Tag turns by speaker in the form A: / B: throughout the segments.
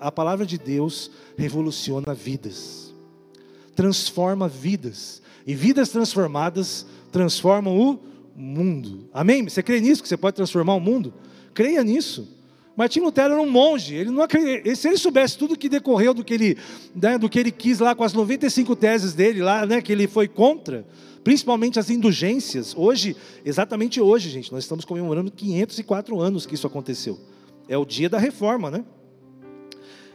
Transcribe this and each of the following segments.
A: A palavra de Deus revoluciona vidas, transforma vidas, e vidas transformadas transformam o mundo. Amém? Você crê nisso, que você pode transformar o mundo? Creia nisso. Martim Lutero era um monge, ele não se ele soubesse tudo que decorreu do que ele, né, do que ele quis lá com as 95 teses dele lá, né, que ele foi contra, principalmente as indulgências. Hoje, exatamente hoje, gente, nós estamos comemorando 504 anos que isso aconteceu. É o dia da reforma, né?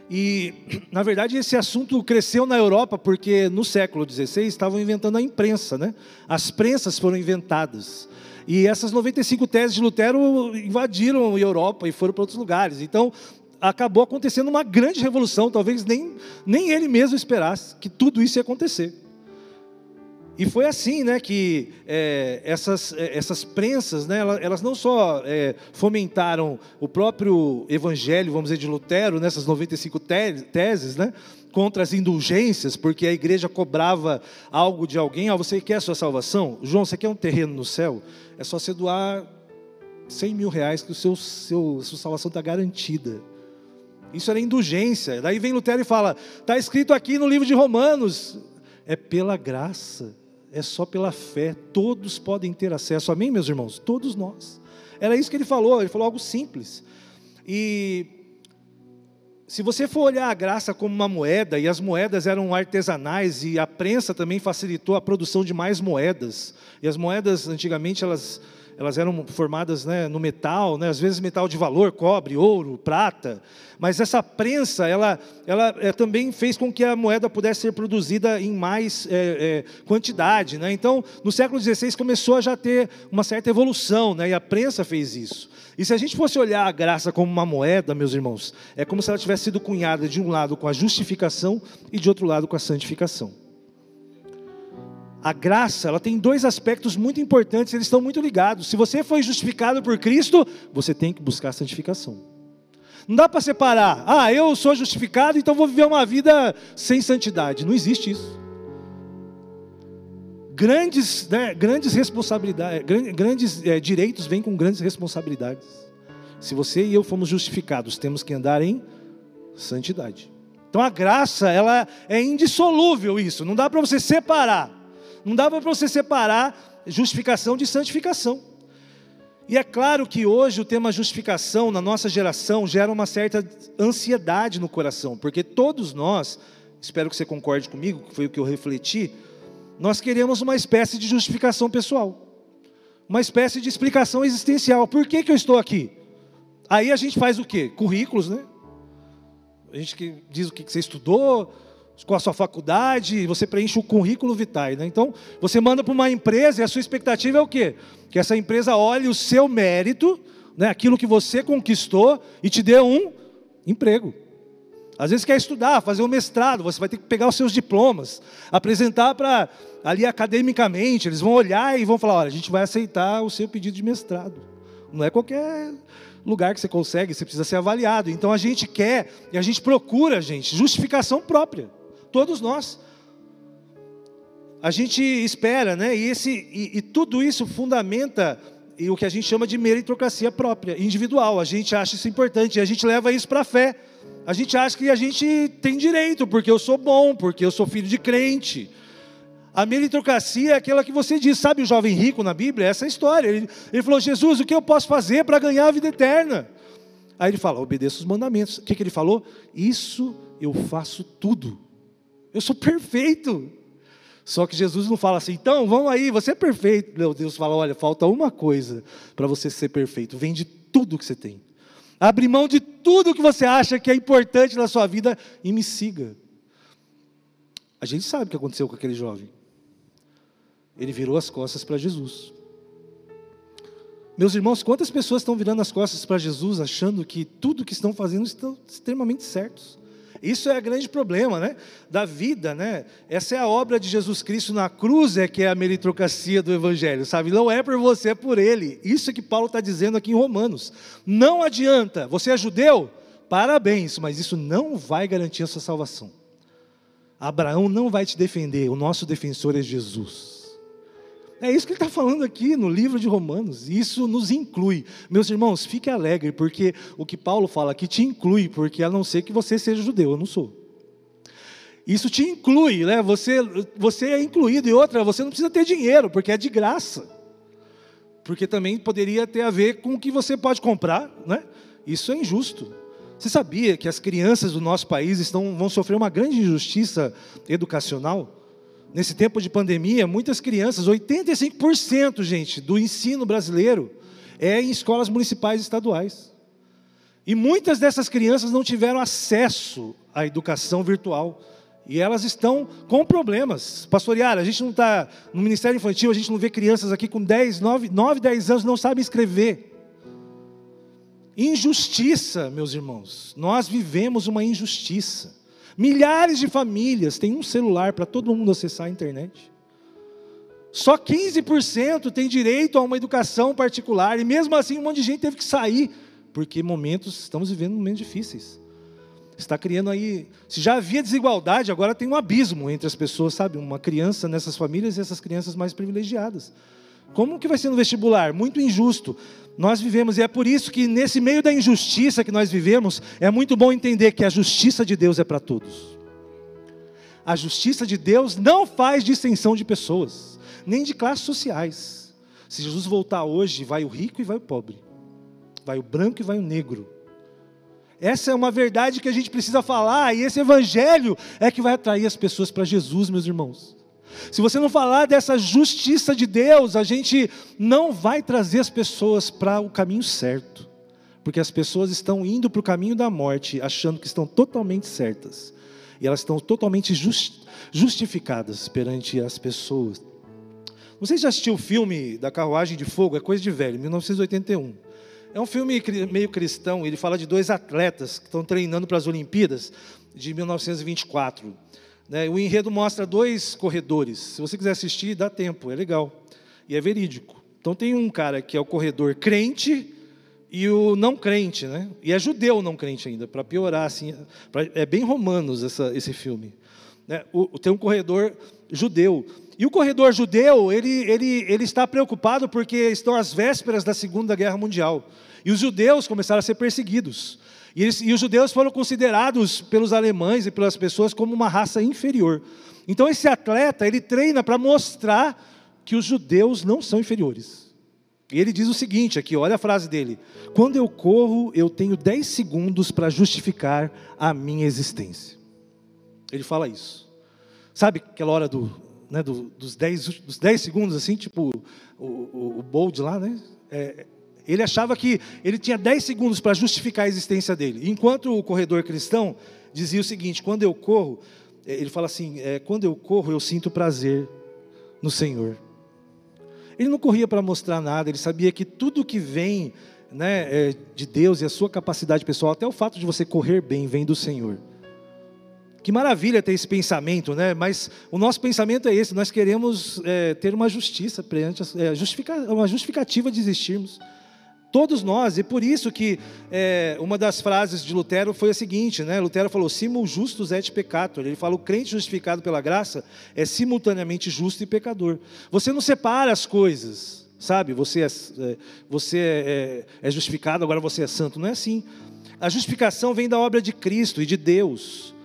A: E, na verdade, esse assunto cresceu na Europa porque no século XVI estavam inventando a imprensa, né? As prensas foram inventadas. E essas 95 teses de Lutero invadiram a Europa e foram para outros lugares. Então, acabou acontecendo uma grande revolução, talvez nem, nem ele mesmo esperasse que tudo isso ia acontecer. E foi assim né, que é, essas, é, essas prensas, né, elas, não só é, fomentaram o próprio evangelho, vamos dizer, de Lutero, nessas 95 teses, né, contra as indulgências, porque a igreja cobrava algo de alguém. Ah, você quer a sua salvação? João, você quer um terreno no céu? É só você doar 100 mil reais que o seu, seu sua salvação está garantida. Isso era indulgência. Daí vem Lutero e fala: está escrito aqui no livro de Romanos, é pela graça, é só pela fé, todos podem ter acesso. Amém, meus irmãos? Todos nós. Era isso que ele falou, ele falou algo simples. E se você for olhar a graça como uma moeda, e as moedas eram artesanais, e a prensa também facilitou a produção de mais moedas, e as moedas antigamente elas elas eram formadas né, no metal, né, às vezes metal de valor, cobre, ouro, prata. Mas essa prensa, ela, ela é, também fez com que a moeda pudesse ser produzida em mais é, é, quantidade. Né? Então, no século XVI começou a já ter uma certa evolução, né? e a prensa fez isso. E se a gente fosse olhar a graça como uma moeda, meus irmãos, é como se ela tivesse sido cunhada de um lado com a justificação e de outro lado com a santificação. A graça, ela tem dois aspectos muito importantes, eles estão muito ligados. Se você foi justificado por Cristo, você tem que buscar a santificação. Não dá para separar. Ah, eu sou justificado, então vou viver uma vida sem santidade. Não existe isso. Grandes, né, grandes responsabilidades, grandes é, direitos vêm com grandes responsabilidades. Se você e eu fomos justificados, temos que andar em santidade. Então a graça, ela é indissolúvel isso. Não dá para você separar. Não dava para você separar justificação de santificação. E é claro que hoje o tema justificação na nossa geração gera uma certa ansiedade no coração, porque todos nós, espero que você concorde comigo, que foi o que eu refleti, nós queremos uma espécie de justificação pessoal, uma espécie de explicação existencial. Por que, que eu estou aqui? Aí a gente faz o quê? Currículos, né? A gente diz o que você estudou, com a sua faculdade, você preenche o currículo vitae. Né? Então, você manda para uma empresa e a sua expectativa é o quê? Que essa empresa olhe o seu mérito, né, aquilo que você conquistou e te dê um emprego. Às vezes quer estudar, fazer um mestrado, você vai ter que pegar os seus diplomas, apresentar para ali academicamente, eles vão olhar e vão falar, olha, a gente vai aceitar o seu pedido de mestrado. Não é qualquer lugar que você consegue, você precisa ser avaliado. Então a gente quer e a gente procura, gente, justificação própria. Todos nós. A gente espera, né? E, esse, e, e tudo isso fundamenta e o que a gente chama de meritocracia própria, individual. A gente acha isso importante, a gente leva isso para a fé. A gente acha que a gente tem direito, porque eu sou bom, porque eu sou filho de crente. A meritocracia é aquela que você diz, sabe o jovem rico na Bíblia? Essa é história. Ele, ele falou: Jesus, o que eu posso fazer para ganhar a vida eterna? Aí ele fala: obedeça os mandamentos. O que, que ele falou? Isso eu faço tudo. Eu sou perfeito. Só que Jesus não fala assim, então vamos aí, você é perfeito. Meu Deus fala: olha, falta uma coisa para você ser perfeito. Vende tudo que você tem. Abre mão de tudo que você acha que é importante na sua vida e me siga. A gente sabe o que aconteceu com aquele jovem. Ele virou as costas para Jesus. Meus irmãos, quantas pessoas estão virando as costas para Jesus achando que tudo que estão fazendo estão extremamente certos? Isso é o grande problema, né? Da vida, né? Essa é a obra de Jesus Cristo na cruz, é que é a meritocracia do Evangelho, sabe? Não é por você, é por Ele. Isso é que Paulo está dizendo aqui em Romanos. Não adianta. Você é judeu? Parabéns, mas isso não vai garantir a sua salvação. Abraão não vai te defender. O nosso defensor é Jesus. É isso que ele está falando aqui no livro de Romanos. Isso nos inclui. Meus irmãos, fique alegre, porque o que Paulo fala aqui te inclui, porque a não ser que você seja judeu, eu não sou. Isso te inclui, né? Você, você é incluído. E outra, você não precisa ter dinheiro, porque é de graça. Porque também poderia ter a ver com o que você pode comprar, né? Isso é injusto. Você sabia que as crianças do nosso país estão, vão sofrer uma grande injustiça educacional? Nesse tempo de pandemia, muitas crianças, 85%, gente, do ensino brasileiro é em escolas municipais e estaduais. E muitas dessas crianças não tiveram acesso à educação virtual. E elas estão com problemas. Pastorear, a gente não está no Ministério Infantil, a gente não vê crianças aqui com 10, 9, 9 10 anos não sabem escrever. Injustiça, meus irmãos. Nós vivemos uma injustiça. Milhares de famílias têm um celular para todo mundo acessar a internet. Só 15% tem direito a uma educação particular. E mesmo assim, um monte de gente teve que sair. Porque momentos, estamos vivendo momentos difíceis. Está criando aí. Se já havia desigualdade, agora tem um abismo entre as pessoas, sabe? Uma criança nessas famílias e essas crianças mais privilegiadas. Como que vai ser no vestibular? Muito injusto. Nós vivemos, e é por isso que nesse meio da injustiça que nós vivemos, é muito bom entender que a justiça de Deus é para todos. A justiça de Deus não faz distinção de pessoas, nem de classes sociais. Se Jesus voltar hoje, vai o rico e vai o pobre, vai o branco e vai o negro. Essa é uma verdade que a gente precisa falar, e esse evangelho é que vai atrair as pessoas para Jesus, meus irmãos. Se você não falar dessa justiça de Deus, a gente não vai trazer as pessoas para o caminho certo, porque as pessoas estão indo para o caminho da morte, achando que estão totalmente certas, e elas estão totalmente justificadas perante as pessoas. Você já assistiu o filme da Carruagem de Fogo? É coisa de velho, 1981. É um filme meio cristão, ele fala de dois atletas que estão treinando para as Olimpíadas de 1924. Né? O enredo mostra dois corredores. Se você quiser assistir, dá tempo, é legal. E é verídico. Então tem um cara que é o corredor crente e o não crente, né? E é judeu não crente ainda, para piorar, assim. Pra, é bem romanos essa, esse filme. Né? O, tem um corredor judeu. E o corredor judeu, ele, ele, ele está preocupado porque estão às vésperas da Segunda Guerra Mundial. E os judeus começaram a ser perseguidos. E, eles, e os judeus foram considerados pelos alemães e pelas pessoas como uma raça inferior. Então esse atleta, ele treina para mostrar que os judeus não são inferiores. E ele diz o seguinte aqui, olha a frase dele: Quando eu corro, eu tenho 10 segundos para justificar a minha existência. Ele fala isso. Sabe aquela hora do, né, do, dos, 10, dos 10 segundos, assim, tipo o, o, o bold lá, né? É, ele achava que ele tinha 10 segundos para justificar a existência dele. Enquanto o corredor cristão dizia o seguinte: quando eu corro, é, ele fala assim: é, quando eu corro, eu sinto prazer no Senhor. Ele não corria para mostrar nada, ele sabia que tudo que vem né, é, de Deus e a sua capacidade pessoal, até o fato de você correr bem, vem do Senhor. Que maravilha ter esse pensamento, né? Mas o nosso pensamento é esse: nós queremos é, ter uma justiça, é, justificar, uma justificativa de existirmos. Todos nós, e por isso que é, uma das frases de Lutero foi a seguinte, né? Lutero falou, simul justus et peccator. Ele fala, o crente justificado pela graça é simultaneamente justo e pecador. Você não separa as coisas, sabe? Você é, é você é, é, é justificado, agora você é santo. Não é assim. A justificação vem da obra de Cristo e de Deus.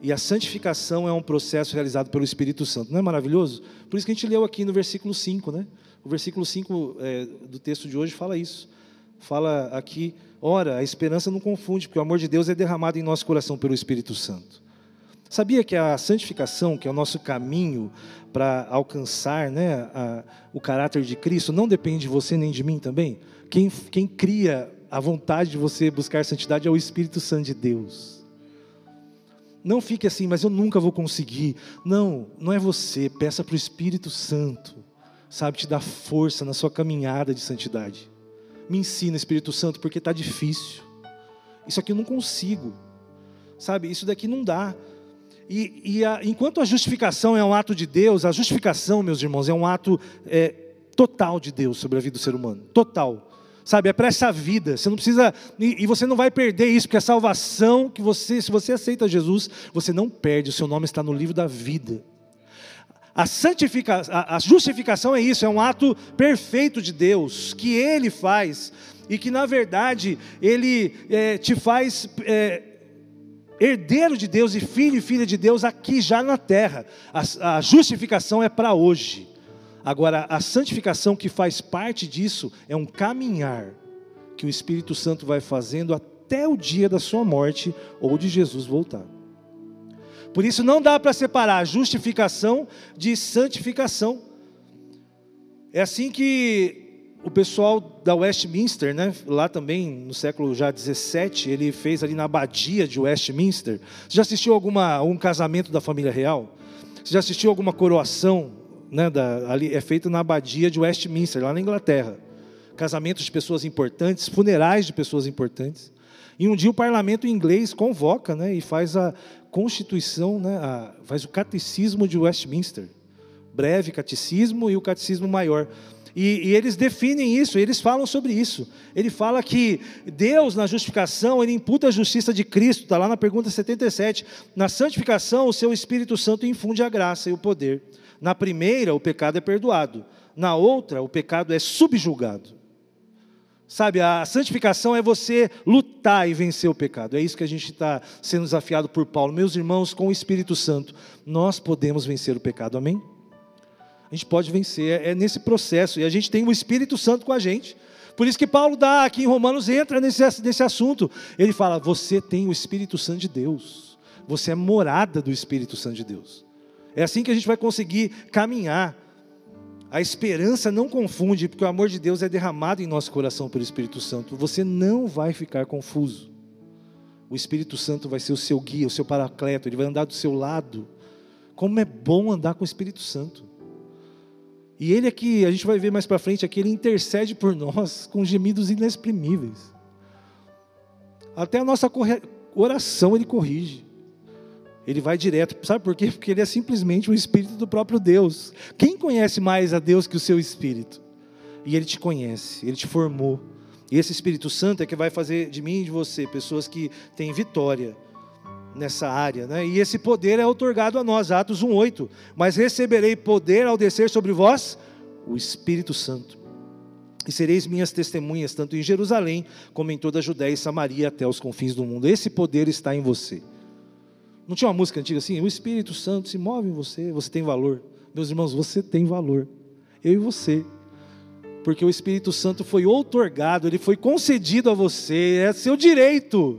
A: E a santificação é um processo realizado pelo Espírito Santo. Não é maravilhoso? Por isso que a gente leu aqui no versículo 5, né? O versículo 5 é, do texto de hoje fala isso fala aqui, ora, a esperança não confunde, porque o amor de Deus é derramado em nosso coração pelo Espírito Santo. Sabia que a santificação, que é o nosso caminho para alcançar né, a, o caráter de Cristo, não depende de você nem de mim também? Quem, quem cria a vontade de você buscar santidade é o Espírito Santo de Deus. Não fique assim, mas eu nunca vou conseguir. Não, não é você. Peça para o Espírito Santo, sabe, te dar força na sua caminhada de santidade. Me ensina, Espírito Santo, porque está difícil. Isso aqui eu não consigo. Sabe, isso daqui não dá. E, e a, enquanto a justificação é um ato de Deus, a justificação, meus irmãos, é um ato é, total de Deus sobre a vida do ser humano. Total. Sabe, é para essa vida. Você não precisa. E, e você não vai perder isso, porque a salvação que você, se você aceita Jesus, você não perde. O seu nome está no livro da vida. A, santifica, a, a justificação é isso, é um ato perfeito de Deus, que Ele faz, e que na verdade Ele é, te faz é, herdeiro de Deus e filho e filha de Deus aqui já na terra. A, a justificação é para hoje. Agora, a santificação que faz parte disso é um caminhar que o Espírito Santo vai fazendo até o dia da sua morte ou de Jesus voltar. Por isso não dá para separar justificação de santificação. É assim que o pessoal da Westminster, né, lá também no século já 17, ele fez ali na abadia de Westminster. Você já assistiu alguma um casamento da família real? Você já assistiu alguma coroação, né, da, ali é feito na abadia de Westminster, lá na Inglaterra. Casamentos de pessoas importantes, funerais de pessoas importantes. E um dia o parlamento inglês convoca, né, e faz a Constituição, né, a, faz o Catecismo de Westminster, breve catecismo e o catecismo maior. E, e, eles definem isso, eles falam sobre isso. Ele fala que Deus, na justificação, ele imputa a justiça de Cristo, está lá na pergunta 77. Na santificação, o seu Espírito Santo infunde a graça e o poder. Na primeira, o pecado é perdoado. Na outra, o pecado é subjugado. Sabe, a santificação é você lutar e vencer o pecado. É isso que a gente está sendo desafiado por Paulo. Meus irmãos, com o Espírito Santo, nós podemos vencer o pecado, amém? A gente pode vencer, é, é nesse processo, e a gente tem o Espírito Santo com a gente. Por isso que Paulo dá aqui em Romanos, entra nesse, nesse assunto. Ele fala: Você tem o Espírito Santo de Deus, você é morada do Espírito Santo de Deus. É assim que a gente vai conseguir caminhar. A esperança não confunde, porque o amor de Deus é derramado em nosso coração pelo Espírito Santo. Você não vai ficar confuso. O Espírito Santo vai ser o seu guia, o seu paracleto, ele vai andar do seu lado. Como é bom andar com o Espírito Santo. E ele aqui, a gente vai ver mais para frente aqui, ele intercede por nós com gemidos inexprimíveis. Até a nossa oração ele corrige. Ele vai direto. Sabe por quê? Porque ele é simplesmente o Espírito do próprio Deus. Quem conhece mais a Deus que o seu Espírito? E ele te conhece, ele te formou. E esse Espírito Santo é que vai fazer de mim e de você pessoas que têm vitória nessa área, né? E esse poder é otorgado a nós, Atos 1:8. Mas receberei poder ao descer sobre vós o Espírito Santo. E sereis minhas testemunhas tanto em Jerusalém como em toda a Judéia e Samaria até os confins do mundo. Esse poder está em você. Não tinha uma música antiga assim? O Espírito Santo se move em você, você tem valor. Meus irmãos, você tem valor. Eu e você. Porque o Espírito Santo foi outorgado, ele foi concedido a você, é seu direito.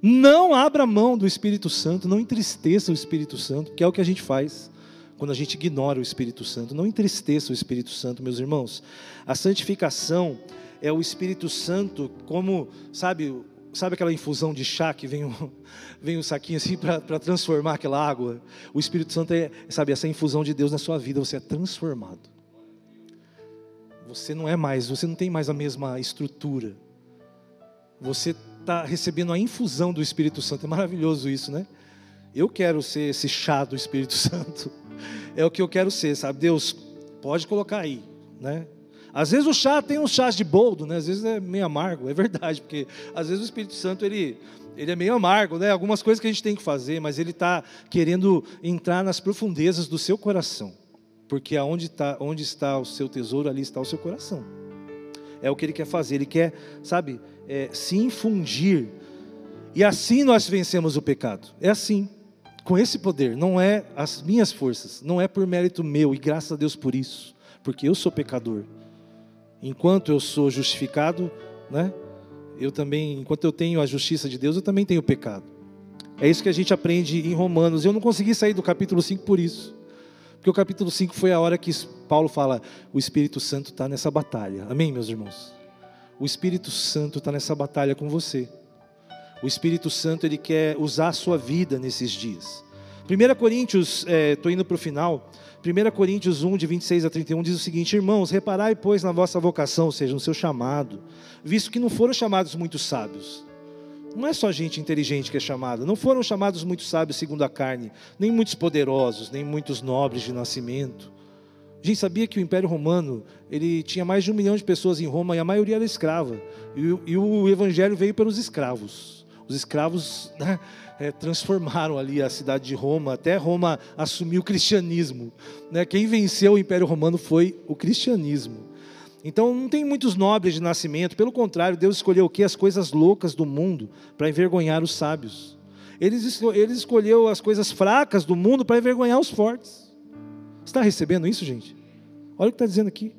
A: Não abra mão do Espírito Santo, não entristeça o Espírito Santo, que é o que a gente faz quando a gente ignora o Espírito Santo. Não entristeça o Espírito Santo, meus irmãos. A santificação é o Espírito Santo, como, sabe, Sabe aquela infusão de chá que vem um, vem um saquinho assim para transformar aquela água? O Espírito Santo é, sabe, essa infusão de Deus na sua vida, você é transformado. Você não é mais, você não tem mais a mesma estrutura. Você está recebendo a infusão do Espírito Santo. É maravilhoso isso, né? Eu quero ser esse chá do Espírito Santo. É o que eu quero ser, sabe? Deus, pode colocar aí, né? Às vezes o chá tem uns chás de boldo, né? Às vezes é meio amargo, é verdade, porque às vezes o Espírito Santo ele, ele é meio amargo, né? Algumas coisas que a gente tem que fazer, mas ele está querendo entrar nas profundezas do seu coração, porque aonde está, onde está o seu tesouro, ali está o seu coração. É o que ele quer fazer. Ele quer, sabe, é, se infundir. E assim nós vencemos o pecado. É assim, com esse poder. Não é as minhas forças, não é por mérito meu e graças a Deus por isso, porque eu sou pecador enquanto eu sou justificado, né? Eu também, enquanto eu tenho a justiça de Deus, eu também tenho pecado. É isso que a gente aprende em Romanos. Eu não consegui sair do capítulo 5 por isso. Porque o capítulo 5 foi a hora que Paulo fala: o Espírito Santo está nessa batalha. Amém, meus irmãos? O Espírito Santo está nessa batalha com você. O Espírito Santo ele quer usar a sua vida nesses dias. 1 Coríntios, estou é, indo para o final. 1 Coríntios 1, de 26 a 31, diz o seguinte: Irmãos, reparai, pois, na vossa vocação, ou seja, no seu chamado, visto que não foram chamados muitos sábios. Não é só gente inteligente que é chamada, não foram chamados muitos sábios segundo a carne, nem muitos poderosos, nem muitos nobres de nascimento. A gente sabia que o Império Romano ele tinha mais de um milhão de pessoas em Roma e a maioria era escrava. E, e o Evangelho veio pelos escravos. Os escravos né, é, transformaram ali a cidade de Roma, até Roma assumiu o cristianismo. Né? Quem venceu o Império Romano foi o cristianismo. Então não tem muitos nobres de nascimento, pelo contrário, Deus escolheu o que? As coisas loucas do mundo para envergonhar os sábios. Ele, ele escolheu as coisas fracas do mundo para envergonhar os fortes. Está recebendo isso, gente? Olha o que está dizendo aqui.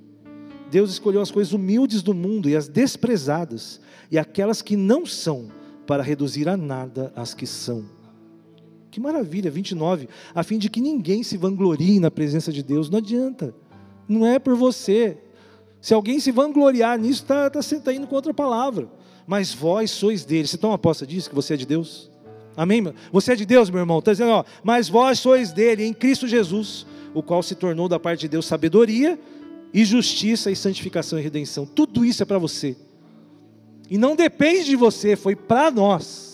A: Deus escolheu as coisas humildes do mundo e as desprezadas, e aquelas que não são, para reduzir a nada as que são. Que maravilha, 29. A fim de que ninguém se vanglorie na presença de Deus. Não adianta. Não é por você. Se alguém se vangloriar nisso, está tá, tá indo contra a palavra. Mas vós sois dele. Você toma aposta disso, que você é de Deus? Amém? Você é de Deus, meu irmão. Está dizendo, ó, mas vós sois dele, em Cristo Jesus, o qual se tornou da parte de Deus sabedoria e justiça e santificação e redenção. Tudo isso é para você. E não depende de você, foi para nós.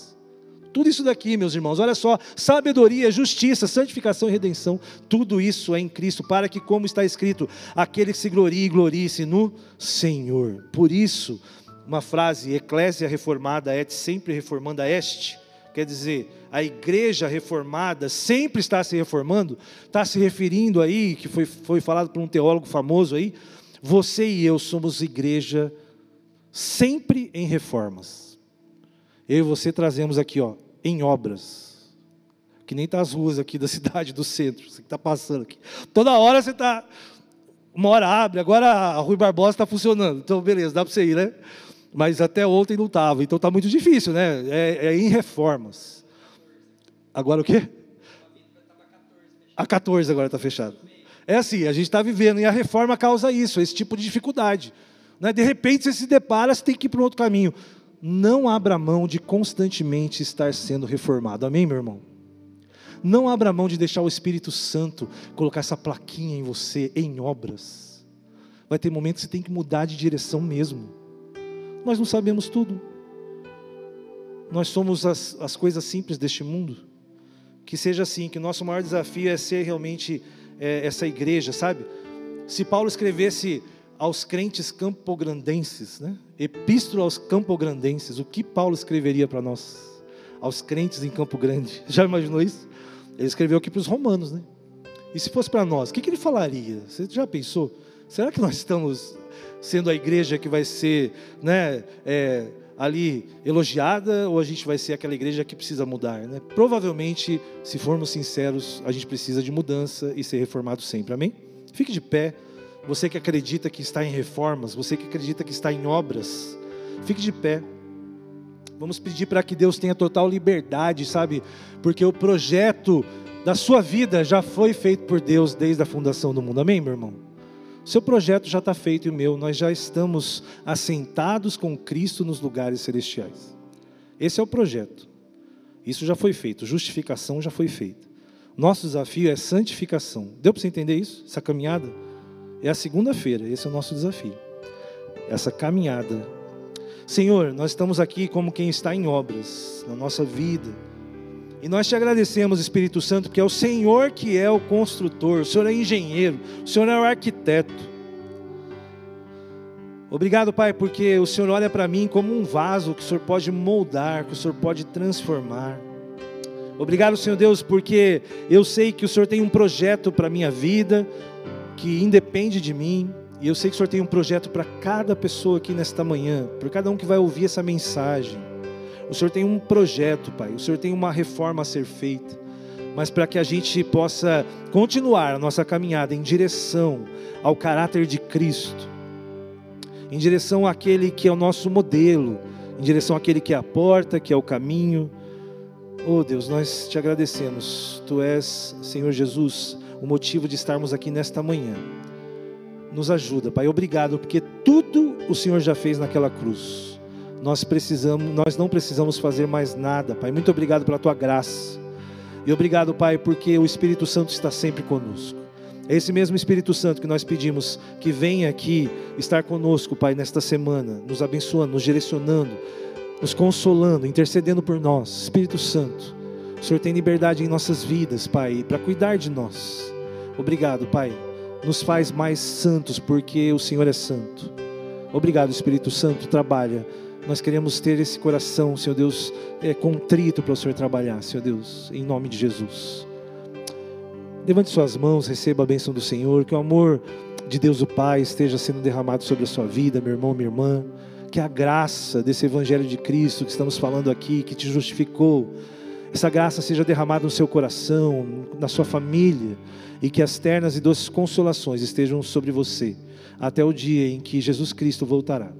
A: Tudo isso daqui, meus irmãos, olha só: sabedoria, justiça, santificação e redenção, tudo isso é em Cristo, para que, como está escrito, aquele que se glorie, glorie-se no Senhor. Por isso, uma frase, eclésia reformada et sempre reformanda este, quer dizer, a igreja reformada sempre está se reformando, está se referindo aí, que foi, foi falado por um teólogo famoso aí, você e eu somos igreja sempre em reformas. Eu e você trazemos aqui, ó, em obras. Que nem tá as ruas aqui da cidade, do centro, você que está passando aqui. Toda hora você está. Uma hora abre, agora a Rui Barbosa está funcionando. Então, beleza, dá para você ir, né? Mas até ontem não estava, então está muito difícil, né? É, é, em reformas. Agora o quê? A 14 agora está fechado. É assim, a gente está vivendo, e a reforma causa isso, esse tipo de dificuldade. Né? De repente você se depara, você tem que ir para um outro caminho. Não abra mão de constantemente estar sendo reformado. Amém, meu irmão? Não abra mão de deixar o Espírito Santo colocar essa plaquinha em você, em obras. Vai ter momentos que você tem que mudar de direção mesmo. Nós não sabemos tudo. Nós somos as, as coisas simples deste mundo. Que seja assim, que o nosso maior desafio é ser realmente é, essa igreja, sabe? Se Paulo escrevesse aos crentes campograndenses, né? Epístola aos campograndenses. O que Paulo escreveria para nós? Aos crentes em Campo Grande. Já imaginou isso? Ele escreveu aqui para os romanos, né? E se fosse para nós, o que, que ele falaria? Você já pensou? Será que nós estamos sendo a igreja que vai ser, né, é, ali elogiada ou a gente vai ser aquela igreja que precisa mudar, né? Provavelmente, se formos sinceros, a gente precisa de mudança e ser reformado sempre. Amém? Fique de pé. Você que acredita que está em reformas, você que acredita que está em obras, fique de pé. Vamos pedir para que Deus tenha total liberdade, sabe? Porque o projeto da sua vida já foi feito por Deus desde a fundação do mundo. Amém, meu irmão? Seu projeto já está feito e o meu, nós já estamos assentados com Cristo nos lugares celestiais. Esse é o projeto. Isso já foi feito, justificação já foi feita. Nosso desafio é santificação. Deu para você entender isso? Essa caminhada? É a segunda-feira, esse é o nosso desafio. Essa caminhada. Senhor, nós estamos aqui como quem está em obras na nossa vida. E nós te agradecemos, Espírito Santo, porque é o Senhor que é o construtor, o Senhor é engenheiro, o Senhor é o arquiteto. Obrigado, Pai, porque o Senhor olha para mim como um vaso que o Senhor pode moldar, que o Senhor pode transformar. Obrigado, Senhor Deus, porque eu sei que o Senhor tem um projeto para a minha vida, que independe de mim, e eu sei que o Senhor tem um projeto para cada pessoa aqui nesta manhã, por cada um que vai ouvir essa mensagem. O Senhor tem um projeto, Pai, o Senhor tem uma reforma a ser feita, mas para que a gente possa continuar a nossa caminhada em direção ao caráter de Cristo, em direção àquele que é o nosso modelo, em direção àquele que é a porta, que é o caminho. Oh Deus, nós te agradecemos. Tu és, Senhor Jesus, o motivo de estarmos aqui nesta manhã. Nos ajuda, Pai. Obrigado, porque tudo o Senhor já fez naquela cruz. Nós precisamos, nós não precisamos fazer mais nada, Pai. Muito obrigado pela tua graça. E obrigado, Pai, porque o Espírito Santo está sempre conosco. É esse mesmo Espírito Santo que nós pedimos que venha aqui estar conosco, Pai, nesta semana, nos abençoando, nos direcionando, nos consolando, intercedendo por nós. Espírito Santo, o Senhor tem liberdade em nossas vidas, Pai, para cuidar de nós. Obrigado, Pai. Nos faz mais santos porque o Senhor é santo. Obrigado, Espírito Santo. Trabalha Nós queremos ter esse coração, Senhor Deus, é, contrito para o Senhor trabalhar, Senhor Deus, em nome de Jesus. Levante suas mãos, receba a bênção do Senhor, que o amor de Deus o Pai esteja sendo derramado sobre a sua vida, meu irmão, minha irmã. Que a graça desse Evangelho de Cristo que estamos falando aqui, que te justificou, essa graça seja derramada no seu coração, na sua família, e que as ternas e doces consolações estejam sobre você, até o dia em que Jesus Cristo voltará.